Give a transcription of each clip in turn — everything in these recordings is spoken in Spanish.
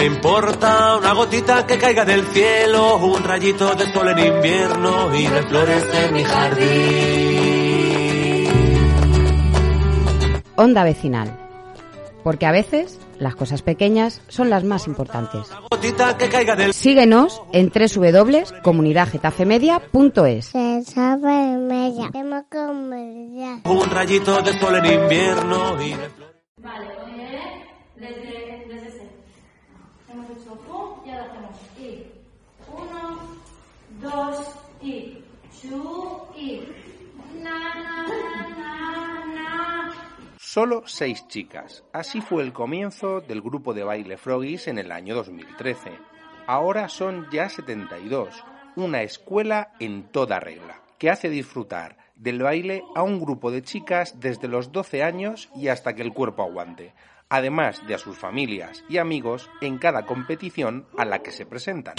Me importa una gotita que caiga del cielo, un rayito de sol en invierno y de flores en mi jardín. Onda vecinal. Porque a veces las cosas pequeñas son las más importantes. Una gotita que caiga del Síguenos en www.comunidadgetafermedia.es. Se sabe media. Un rayito de sol en invierno y de flores. Vale, oye, desde, desde cero. Hemos hecho pum y ahora hacemos y. Uno, dos y. Chu y. Na, na, na, na. Solo seis chicas. Así fue el comienzo del grupo de baile Froggies en el año 2013. Ahora son ya 72, una escuela en toda regla, que hace disfrutar del baile a un grupo de chicas desde los 12 años y hasta que el cuerpo aguante, además de a sus familias y amigos en cada competición a la que se presentan.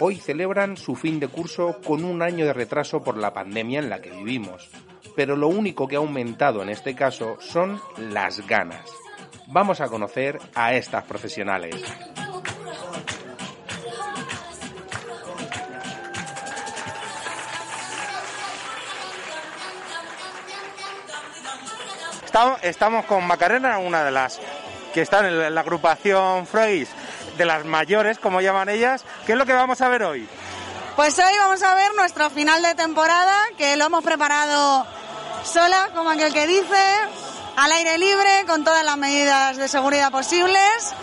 Hoy celebran su fin de curso con un año de retraso por la pandemia en la que vivimos. Pero lo único que ha aumentado en este caso son las ganas. Vamos a conocer a estas profesionales. Estamos, estamos con Macarena, una de las que están en la agrupación Froggies, de las mayores, como llaman ellas. ¿Qué es lo que vamos a ver hoy? Pues hoy vamos a ver nuestro final de temporada, que lo hemos preparado sola, como aquel que dice, al aire libre, con todas las medidas de seguridad posibles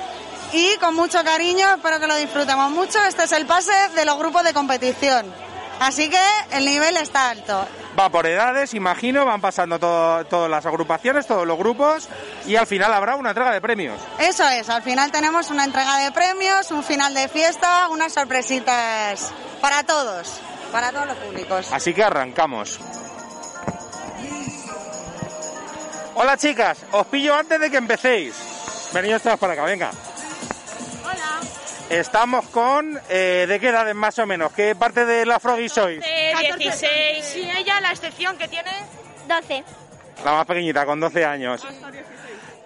y con mucho cariño, espero que lo disfrutemos mucho. Este es el pase de los grupos de competición. Así que el nivel está alto. Va por edades, imagino, van pasando todo- todas las agrupaciones, todos los grupos y al final habrá una entrega de premios. Eso es, al final tenemos una entrega de premios, un final de fiesta, unas sorpresitas para todos, para todos los públicos. Así que arrancamos. Hola chicas, os pillo antes de que empecéis. Venidos todas para acá, venga. Estamos con... eh, ¿De qué edades más o menos? ¿Qué parte de la Froggy sois? De 16. Y ella, la excepción que tiene. 12. La más pequeñita, con 12 años.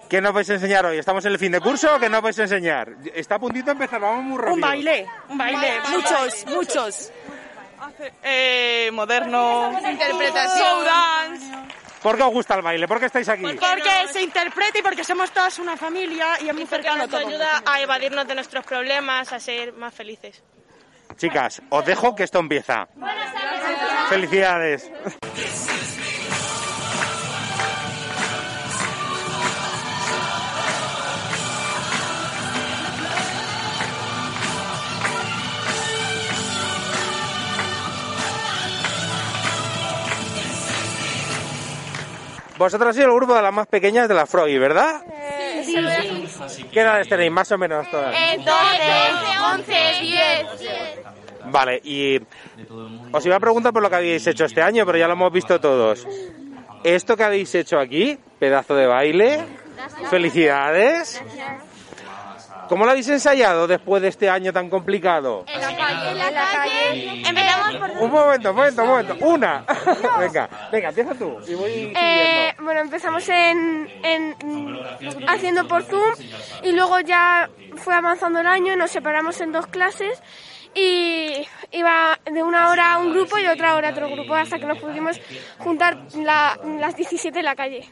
¿Qué nos vais a enseñar hoy? ¿Estamos en el fin de curso o qué nos vais a enseñar? Está a puntito de empezar, vamos muy rápido. Un baile, un baile, muchos, muchos. Eh, moderno, Interpretación. show dance, ¿Por qué os gusta el baile? ¿Por qué estáis aquí? porque se interpreta y porque somos todas una familia y es muy Porque cercano nos todo. ayuda a evadirnos de nuestros problemas, a ser más felices. Chicas, os dejo que esto empieza. Felicidades. Vosotros sois el grupo de las más pequeñas de la Froggy, ¿verdad? ¿Qué edades tenéis más o menos todas? 12, 11, 10. Vale, y os iba a preguntar por lo que habéis hecho este año, pero ya lo hemos visto todos. Esto que habéis hecho aquí, pedazo de baile, felicidades. ¿Cómo lo habéis ensayado después de este año tan complicado? En la calle, en la calle. Empezamos por. Un momento, un momento, un momento. Una. venga, venga, empieza tú. Y voy Eh, bueno, empezamos en, en- haciendo por Zoom y luego ya fue avanzando el año y nos separamos en dos clases y iba de una hora a un grupo y de otra hora a otro grupo hasta que nos pudimos juntar la- las 17 en la calle.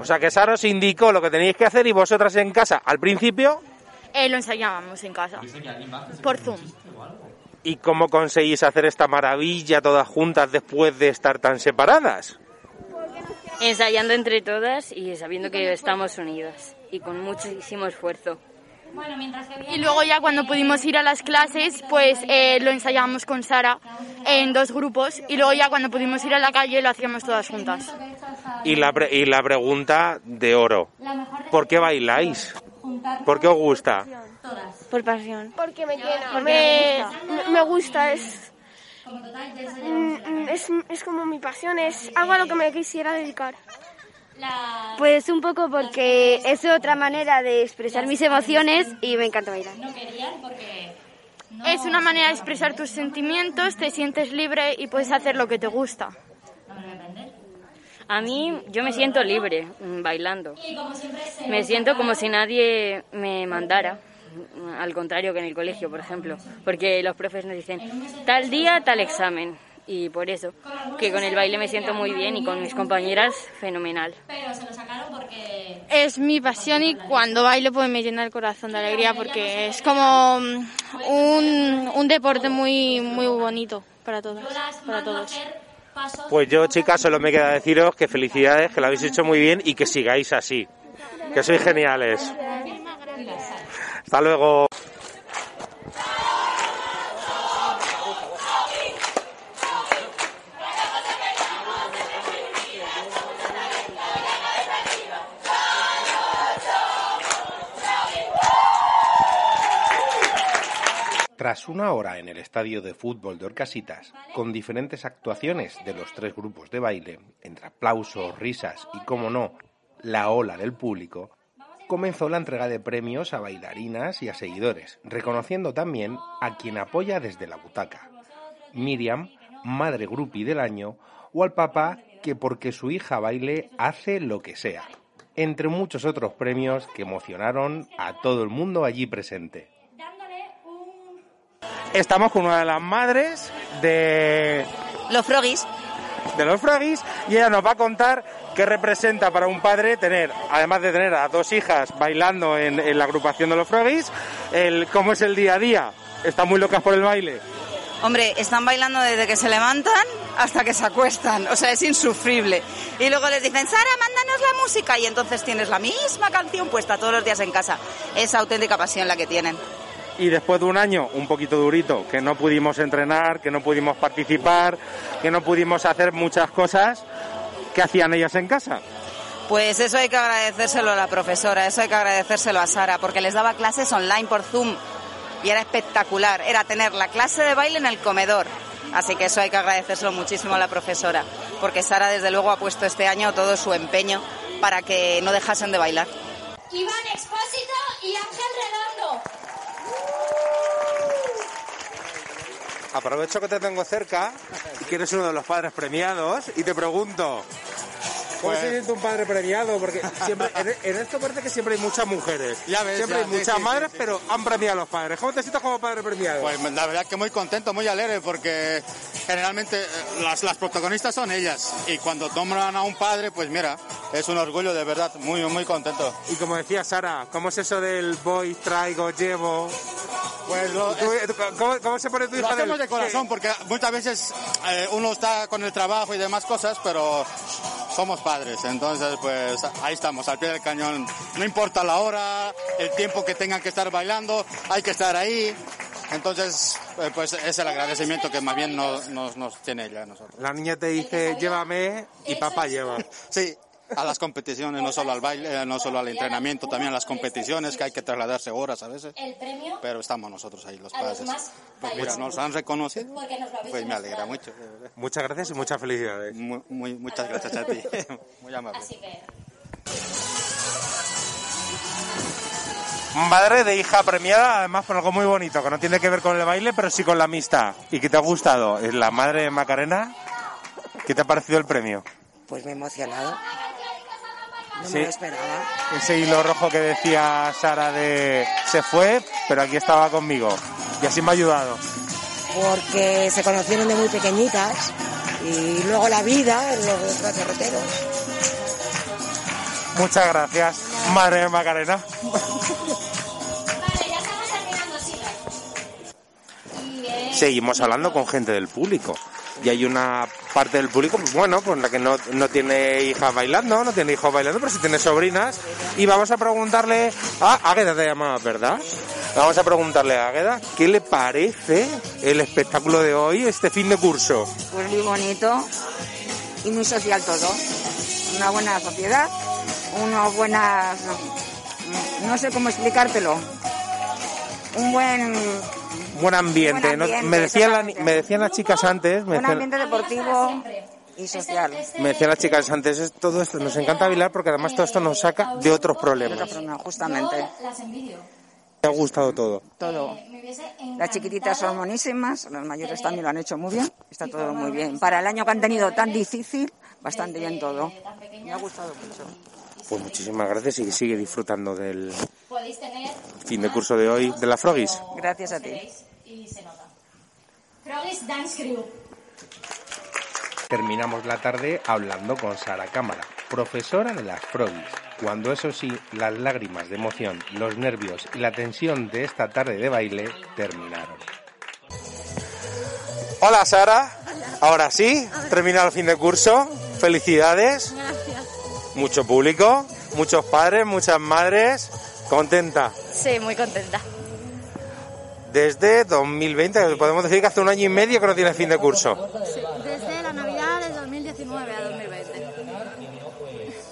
O sea, que Sara os indicó lo que teníais que hacer y vosotras en casa, al principio, Eh, lo ensayábamos en casa. Por Zoom. ¿y cómo conseguís hacer esta maravilla todas juntas después de estar tan separadas? Ensayando entre todas y sabiendo que estamos unidas y con muchísimo esfuerzo. Y luego ya cuando pudimos ir a las clases, pues eh, lo ensayábamos con Sara en dos grupos y luego ya cuando pudimos ir a la calle lo hacíamos todas juntas. Y la, pre- y la pregunta de oro. ¿Por qué bailáis? ¿Por qué os gusta? Por pasión. Porque me llena. Me, me- me gusta, es, mm, es. Es como mi pasión, es algo a lo que me quisiera dedicar. Pues un poco porque es otra manera de expresar mis emociones y me encanta bailar. Es una manera de expresar tus sentimientos, te sientes libre y puedes hacer lo que te gusta. A mí yo me siento libre mm, bailando. Me siento como si nadie me mandara, mm, al contrario que en el colegio, por ejemplo, porque los profes nos dicen tal día, tal examen. Y por eso, que con el baile me siento muy bien y con mis compañeras fenomenal. Es mi pasión y cuando bailo pues me llena el corazón de alegría porque es como mm, un, un deporte muy muy bonito para todos, para todos. Pues yo, chicas, solo me queda deciros que felicidades, que lo habéis hecho muy bien y que sigáis así. Que sois geniales. Hasta luego. Tras una hora en el estadio de fútbol de Orcasitas, con diferentes actuaciones de los tres grupos de baile, entre aplausos, risas y, como no, la ola del público, comenzó la entrega de premios a bailarinas y a seguidores, reconociendo también a quien apoya desde la butaca. Miriam, madre grupi del año, o al papá que porque su hija baile hace lo que sea, entre muchos otros premios que emocionaron a todo el mundo allí presente. Estamos con una de las madres de Los frogis. de los Froggies y ella nos va a contar qué representa para un padre tener, además de tener a dos hijas bailando en, en la agrupación de los Froggies, el cómo es el día a día. ¿Están muy locas por el baile? Hombre, están bailando desde que se levantan hasta que se acuestan. O sea, es insufrible. Y luego les dicen, Sara, mándanos la música. Y entonces tienes la misma canción puesta todos los días en casa. Es auténtica pasión la que tienen. Y después de un año un poquito durito, que no pudimos entrenar, que no pudimos participar, que no pudimos hacer muchas cosas, ¿qué hacían ellas en casa? Pues eso hay que agradecérselo a la profesora, eso hay que agradecérselo a Sara, porque les daba clases online por Zoom. Y era espectacular, era tener la clase de baile en el comedor. Así que eso hay que agradecérselo muchísimo a la profesora, porque Sara desde luego ha puesto este año todo su empeño para que no dejasen de bailar. Iván Expósito y Ángel Redondo. Aprovecho que te tengo cerca, que eres uno de los padres premiados, y te pregunto, ¿cómo Pues- se siente un padre premiado? Porque siempre, en, en esto parece que siempre hay muchas mujeres. Ya ves, siempre ya, hay sí, muchas sí, madres, sí, pero han premiado a los padres. ¿Cómo te sientes como padre premiado? Pues la verdad que muy contento, muy alegre, porque generalmente eh, las, las protagonistas son ellas. Y cuando nombran a un padre, pues mira, es un orgullo de verdad, muy, muy contento. Y como decía Sara, ¿cómo es eso del voy, traigo, llevo? Pues lo- ¿Tú- tú- ¿cómo, cómo se pone tu Lo hija hacemos del- de corazón, porque muchas veces eh, uno está con el trabajo y demás cosas, pero somos padres, entonces pues ahí estamos, al pie del cañón. No importa la hora, el tiempo que tengan que estar bailando, hay que estar ahí. Entonces, eh, pues es el agradecimiento que más bien nos, nos, nos tiene ella a nosotros. La niña te dice, llévame, y papá lleva. Sí, a las competiciones, no solo al baile, eh, no solo al entrenamiento, también a las competiciones, que hay que trasladarse horas a veces. El premio Pero estamos nosotros ahí, los padres. Pues mira, nos han reconocido, pues me alegra mucho. Muchas gracias y muchas felicidades. Muy, muy- muchas gracias a ti. Muy amable. Así que Madre de hija premiada, además por algo muy bonito, que no tiene que ver con el baile, pero sí con la amistad. ¿Y que te ha gustado? ¿Es la madre de Macarena? ¿Qué te ha parecido el premio? Pues me he emocionado. No Sí. me lo esperaba. Ese hilo rojo que decía Sara de se fue, pero aquí estaba conmigo. Y así me ha ayudado. Porque se conocieron de muy pequeñitas y luego la vida, los extraterreteros. Muchas gracias, madre de Macarena. Seguimos hablando con gente del público. Y hay una parte del público, bueno, pues la que no, no tiene hijas bailando, no tiene hijos bailando, pero sí tiene sobrinas. Y vamos a preguntarle a Águeda te llamaba, ¿verdad? Vamos a preguntarle a Águeda qué le parece el espectáculo de hoy, este fin de curso. Pues muy bonito y muy social todo. una buena sociedad, unas buenas, no sé cómo explicártelo, un buen Buen ambiente. Buen ¿no? ambiente, me, decían la- me decían las chicas antes, me un decían, ambiente deportivo y social. me decían las chicas antes, es todo esto, nos encanta bailar porque además todo esto nos saca de otros problemas. justamente. Las envidio. Me ha gustado todo. Todo. Las chiquititas son monísimas, los mayores también lo han hecho muy bien, está todo muy bien. Para el año que han tenido tan difícil, bastante bien todo. Me ha gustado mucho. Pues muchísimas gracias y sigue disfrutando del fin de curso de hoy de la Frogis. Gracias a ti. Froggies Dance Crew. Terminamos la tarde hablando con Sara Cámara, profesora de las Frogis. Cuando eso sí, las lágrimas de emoción, los nervios y la tensión de esta tarde de baile terminaron. Hola Sara, ahora sí, terminado el fin de curso. Felicidades, Gracias. mucho público, muchos padres, muchas madres. Contenta. Sí, muy contenta. Desde 2020, podemos decir que hace un año y medio que no tiene fin de curso. desde la Navidad de 2019 a 2020.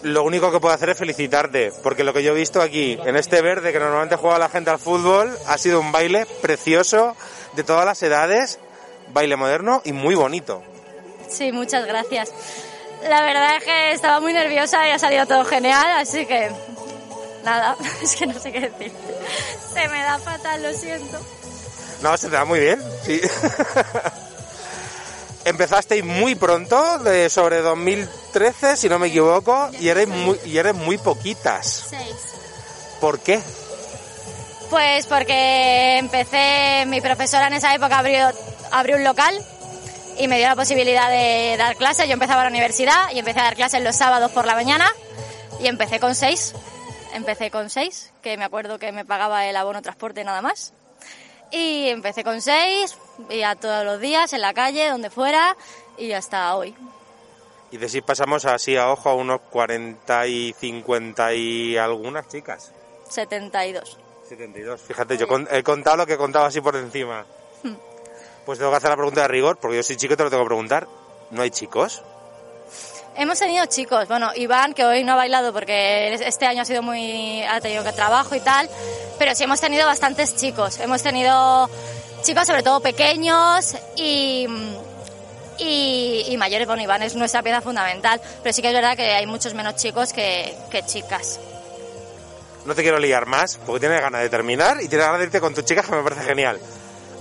Lo único que puedo hacer es felicitarte, porque lo que yo he visto aquí, en este verde que normalmente juega la gente al fútbol, ha sido un baile precioso, de todas las edades, baile moderno y muy bonito. Sí, muchas gracias. La verdad es que estaba muy nerviosa y ha salido todo genial, así que nada, es que no sé qué decir. Se me da fatal, lo siento. No, se te da muy bien, sí. Empezasteis muy pronto, de sobre 2013, si no me equivoco, y eres muy, y eres muy poquitas. Seis. ¿Por qué? Pues porque empecé, mi profesora en esa época abrió, abrió un local y me dio la posibilidad de dar clases. Yo empezaba la universidad y empecé a dar clases los sábados por la mañana y empecé con seis. Empecé con seis, que me acuerdo que me pagaba el abono transporte nada más. Y empecé con seis, y a todos los días, en la calle, donde fuera, y hasta hoy. Y de si pasamos así a ojo a unos 40 y 50 y algunas chicas. 72. 72. Fíjate, yo con- he contado lo que he contado así por encima. Pues tengo que hacer la pregunta de rigor, porque yo soy chico y te lo tengo que preguntar. ¿No hay chicos? Hemos tenido chicos, bueno, Iván, que hoy no ha bailado porque este año ha sido muy, ha tenido que trabajo y tal, pero sí hemos tenido bastantes chicos. Hemos tenido chicos sobre todo pequeños y, y, y mayores. Bueno, Iván es nuestra pieza fundamental, pero sí que es verdad que hay muchos menos chicos que, que chicas. No te quiero liar más, porque tienes ganas de terminar y tienes ganas de irte con tus chicas, que me parece genial.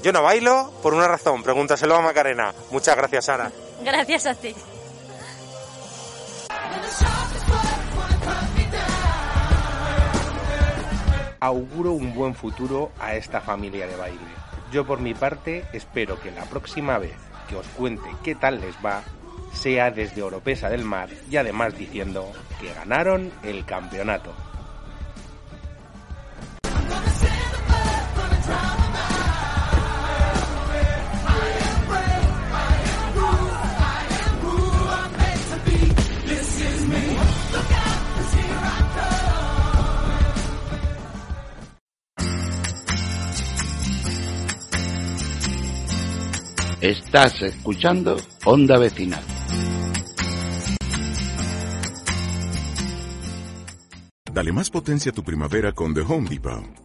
Yo no bailo por una razón, pregúntaselo a Macarena. Muchas gracias, Sara. Gracias a ti. Auguro un buen futuro a esta familia de baile. Yo por mi parte espero que la próxima vez que os cuente qué tal les va, sea desde Oropesa del Mar y además diciendo que ganaron el campeonato. Estás escuchando Onda Vecinal. Dale más potencia a tu primavera con The Home Depot.